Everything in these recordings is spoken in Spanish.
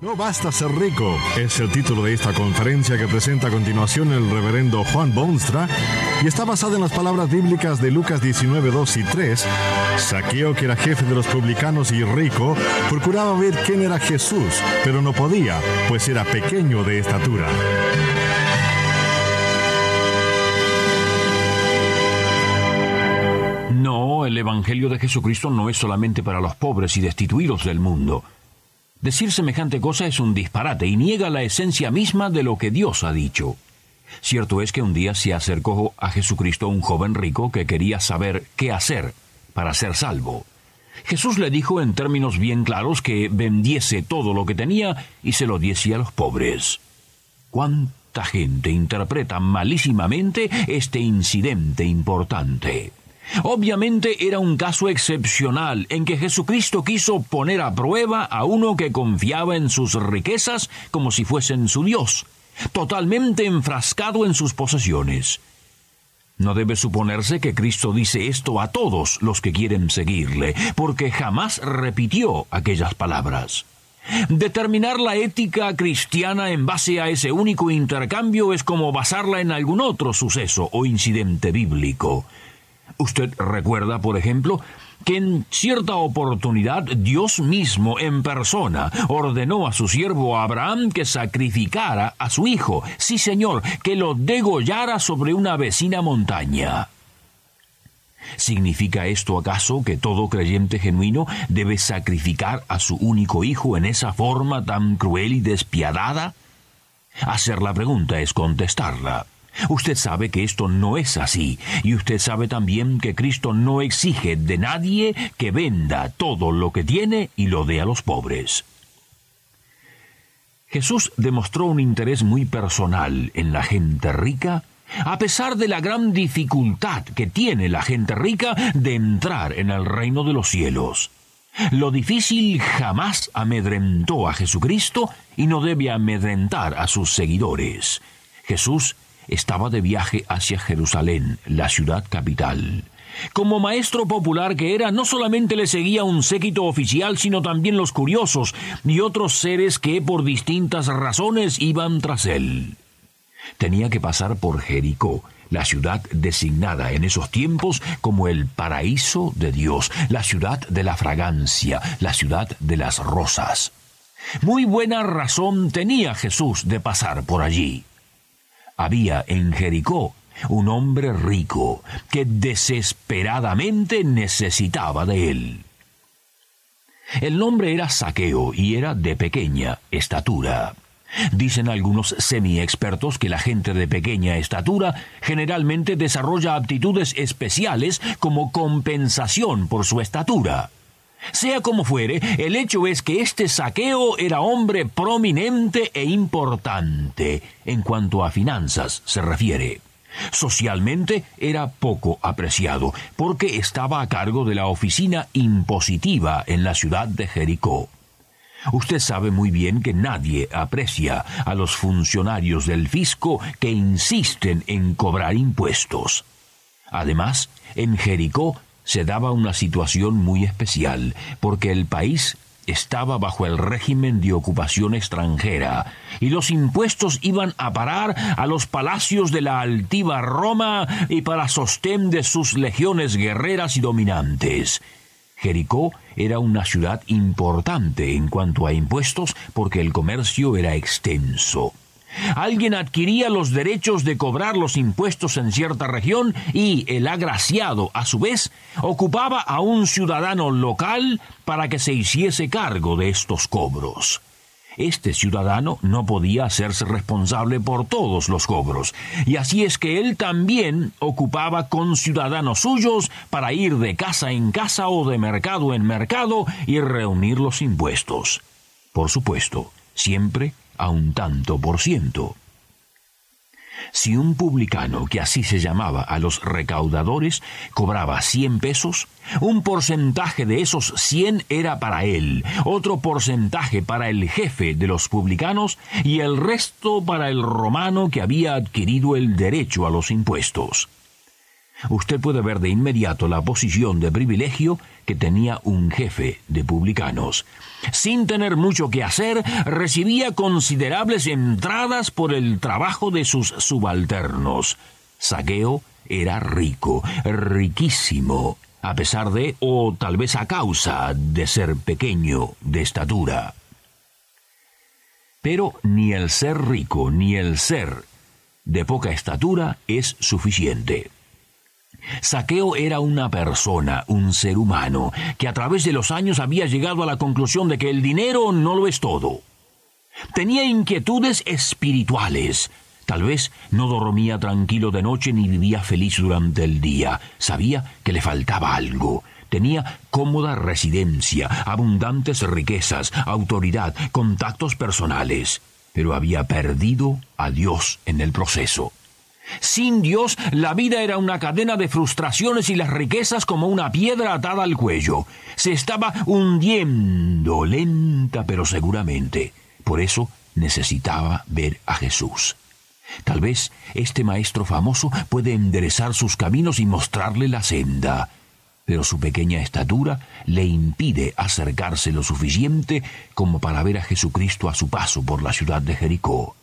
No basta ser rico, es el título de esta conferencia que presenta a continuación el reverendo Juan Boonstra y está basada en las palabras bíblicas de Lucas 19, 2 y 3. Saqueo, que era jefe de los publicanos y rico, procuraba ver quién era Jesús, pero no podía, pues era pequeño de estatura. No, el Evangelio de Jesucristo no es solamente para los pobres y destituidos del mundo. Decir semejante cosa es un disparate y niega la esencia misma de lo que Dios ha dicho. Cierto es que un día se acercó a Jesucristo un joven rico que quería saber qué hacer para ser salvo. Jesús le dijo en términos bien claros que vendiese todo lo que tenía y se lo diese a los pobres. ¿Cuánta gente interpreta malísimamente este incidente importante? Obviamente era un caso excepcional en que Jesucristo quiso poner a prueba a uno que confiaba en sus riquezas como si fuesen su Dios, totalmente enfrascado en sus posesiones. No debe suponerse que Cristo dice esto a todos los que quieren seguirle, porque jamás repitió aquellas palabras. Determinar la ética cristiana en base a ese único intercambio es como basarla en algún otro suceso o incidente bíblico. Usted recuerda, por ejemplo, que en cierta oportunidad Dios mismo en persona ordenó a su siervo Abraham que sacrificara a su hijo, sí señor, que lo degollara sobre una vecina montaña. ¿Significa esto acaso que todo creyente genuino debe sacrificar a su único hijo en esa forma tan cruel y despiadada? Hacer la pregunta es contestarla. Usted sabe que esto no es así, y usted sabe también que Cristo no exige de nadie que venda todo lo que tiene y lo dé a los pobres. Jesús demostró un interés muy personal en la gente rica, a pesar de la gran dificultad que tiene la gente rica de entrar en el reino de los cielos. Lo difícil jamás amedrentó a Jesucristo y no debe amedrentar a sus seguidores. Jesús estaba de viaje hacia Jerusalén, la ciudad capital. Como maestro popular que era, no solamente le seguía un séquito oficial, sino también los curiosos y otros seres que por distintas razones iban tras él. Tenía que pasar por Jericó, la ciudad designada en esos tiempos como el paraíso de Dios, la ciudad de la fragancia, la ciudad de las rosas. Muy buena razón tenía Jesús de pasar por allí había en Jericó un hombre rico que desesperadamente necesitaba de él. El nombre era Saqueo y era de pequeña estatura. Dicen algunos semi-expertos que la gente de pequeña estatura generalmente desarrolla aptitudes especiales como compensación por su estatura. Sea como fuere, el hecho es que este saqueo era hombre prominente e importante en cuanto a finanzas se refiere. Socialmente era poco apreciado, porque estaba a cargo de la oficina impositiva en la ciudad de Jericó. Usted sabe muy bien que nadie aprecia a los funcionarios del fisco que insisten en cobrar impuestos. Además, en Jericó se daba una situación muy especial, porque el país estaba bajo el régimen de ocupación extranjera, y los impuestos iban a parar a los palacios de la altiva Roma y para sostén de sus legiones guerreras y dominantes. Jericó era una ciudad importante en cuanto a impuestos porque el comercio era extenso. Alguien adquiría los derechos de cobrar los impuestos en cierta región y el agraciado, a su vez, ocupaba a un ciudadano local para que se hiciese cargo de estos cobros. Este ciudadano no podía hacerse responsable por todos los cobros, y así es que él también ocupaba con ciudadanos suyos para ir de casa en casa o de mercado en mercado y reunir los impuestos. Por supuesto, siempre a un tanto por ciento. Si un publicano, que así se llamaba a los recaudadores, cobraba 100 pesos, un porcentaje de esos 100 era para él, otro porcentaje para el jefe de los publicanos y el resto para el romano que había adquirido el derecho a los impuestos usted puede ver de inmediato la posición de privilegio que tenía un jefe de publicanos. Sin tener mucho que hacer, recibía considerables entradas por el trabajo de sus subalternos. Saqueo era rico, riquísimo, a pesar de, o tal vez a causa de ser pequeño de estatura. Pero ni el ser rico ni el ser de poca estatura es suficiente. Saqueo era una persona, un ser humano, que a través de los años había llegado a la conclusión de que el dinero no lo es todo. Tenía inquietudes espirituales. Tal vez no dormía tranquilo de noche ni vivía feliz durante el día. Sabía que le faltaba algo. Tenía cómoda residencia, abundantes riquezas, autoridad, contactos personales, pero había perdido a Dios en el proceso. Sin Dios, la vida era una cadena de frustraciones y las riquezas como una piedra atada al cuello. Se estaba hundiendo lenta pero seguramente. Por eso necesitaba ver a Jesús. Tal vez este maestro famoso puede enderezar sus caminos y mostrarle la senda, pero su pequeña estatura le impide acercarse lo suficiente como para ver a Jesucristo a su paso por la ciudad de Jericó.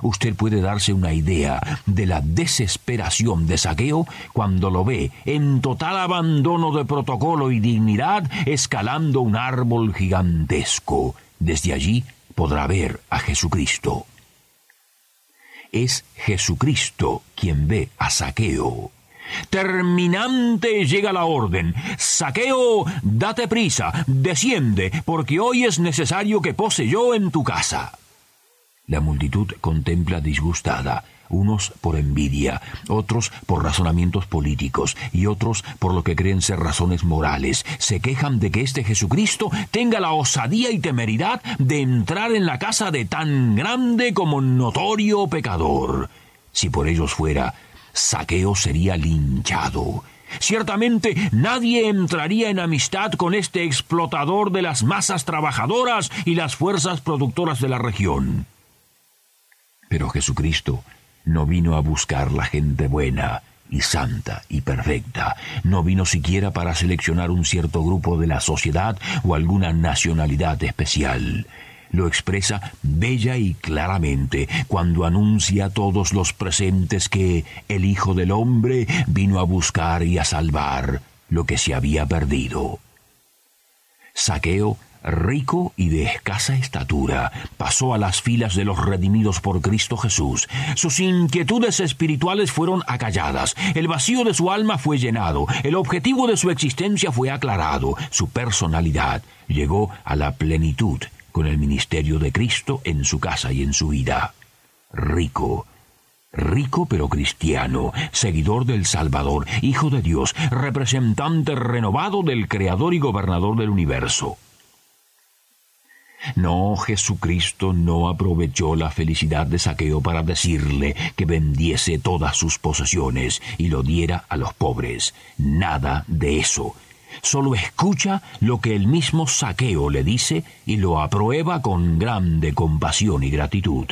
Usted puede darse una idea de la desesperación de Saqueo cuando lo ve en total abandono de protocolo y dignidad escalando un árbol gigantesco. Desde allí podrá ver a Jesucristo. Es Jesucristo quien ve a Saqueo. Terminante llega la orden. Saqueo, date prisa, desciende, porque hoy es necesario que pose yo en tu casa. La multitud contempla disgustada, unos por envidia, otros por razonamientos políticos y otros por lo que creen ser razones morales. Se quejan de que este Jesucristo tenga la osadía y temeridad de entrar en la casa de tan grande como notorio pecador. Si por ellos fuera, Saqueo sería linchado. Ciertamente nadie entraría en amistad con este explotador de las masas trabajadoras y las fuerzas productoras de la región. Pero Jesucristo no vino a buscar la gente buena y santa y perfecta. No vino siquiera para seleccionar un cierto grupo de la sociedad o alguna nacionalidad especial. Lo expresa bella y claramente cuando anuncia a todos los presentes que el Hijo del Hombre vino a buscar y a salvar lo que se había perdido. Saqueo rico y de escasa estatura, pasó a las filas de los redimidos por Cristo Jesús. Sus inquietudes espirituales fueron acalladas, el vacío de su alma fue llenado, el objetivo de su existencia fue aclarado, su personalidad llegó a la plenitud con el ministerio de Cristo en su casa y en su vida. Rico, rico pero cristiano, seguidor del Salvador, Hijo de Dios, representante renovado del Creador y Gobernador del universo. No, Jesucristo no aprovechó la felicidad de Saqueo para decirle que vendiese todas sus posesiones y lo diera a los pobres. Nada de eso. Solo escucha lo que el mismo Saqueo le dice y lo aprueba con grande compasión y gratitud.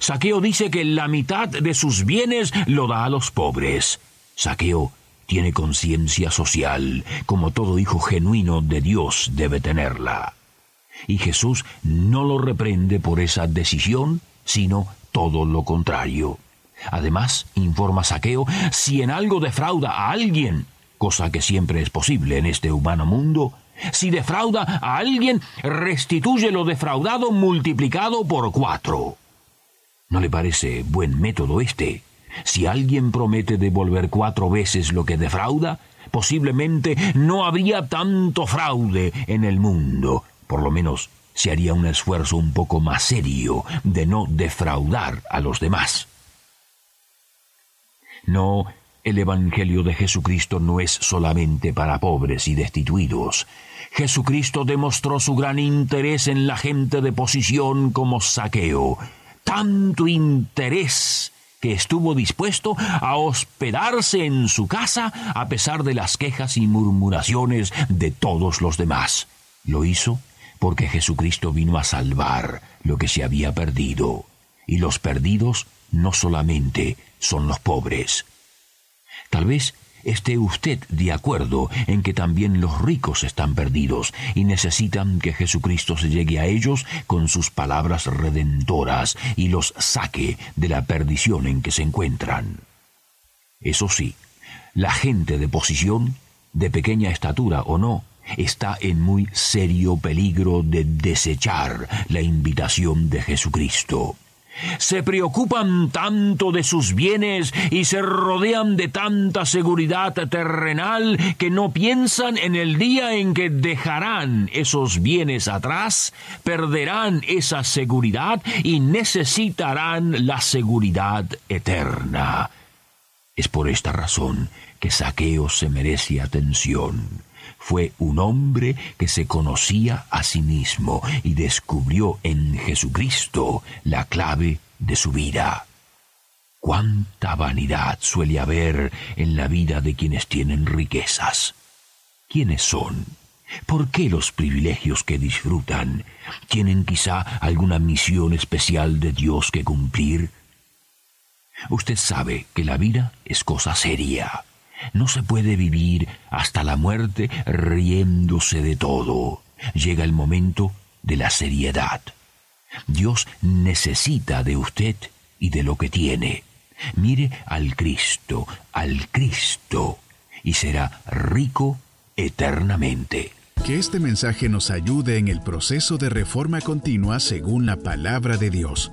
Saqueo dice que la mitad de sus bienes lo da a los pobres. Saqueo tiene conciencia social, como todo hijo genuino de Dios debe tenerla. Y Jesús no lo reprende por esa decisión, sino todo lo contrario. Además, informa Saqueo, si en algo defrauda a alguien, cosa que siempre es posible en este humano mundo, si defrauda a alguien, restituye lo defraudado multiplicado por cuatro. ¿No le parece buen método este? Si alguien promete devolver cuatro veces lo que defrauda, posiblemente no habría tanto fraude en el mundo, por lo menos se haría un esfuerzo un poco más serio de no defraudar a los demás. No, el Evangelio de Jesucristo no es solamente para pobres y destituidos. Jesucristo demostró su gran interés en la gente de posición como saqueo. Tanto interés que estuvo dispuesto a hospedarse en su casa a pesar de las quejas y murmuraciones de todos los demás. Lo hizo porque Jesucristo vino a salvar lo que se había perdido. Y los perdidos no solamente son los pobres. Tal vez esté usted de acuerdo en que también los ricos están perdidos y necesitan que Jesucristo se llegue a ellos con sus palabras redentoras y los saque de la perdición en que se encuentran. Eso sí, la gente de posición, de pequeña estatura o no, está en muy serio peligro de desechar la invitación de Jesucristo se preocupan tanto de sus bienes y se rodean de tanta seguridad terrenal que no piensan en el día en que dejarán esos bienes atrás, perderán esa seguridad y necesitarán la seguridad eterna. Es por esta razón que Saqueo se merece atención. Fue un hombre que se conocía a sí mismo y descubrió en Jesucristo la clave de su vida. Cuánta vanidad suele haber en la vida de quienes tienen riquezas. ¿Quiénes son? ¿Por qué los privilegios que disfrutan? ¿Tienen quizá alguna misión especial de Dios que cumplir? Usted sabe que la vida es cosa seria. No se puede vivir hasta la muerte riéndose de todo. Llega el momento de la seriedad. Dios necesita de usted y de lo que tiene. Mire al Cristo, al Cristo, y será rico eternamente. Que este mensaje nos ayude en el proceso de reforma continua según la palabra de Dios.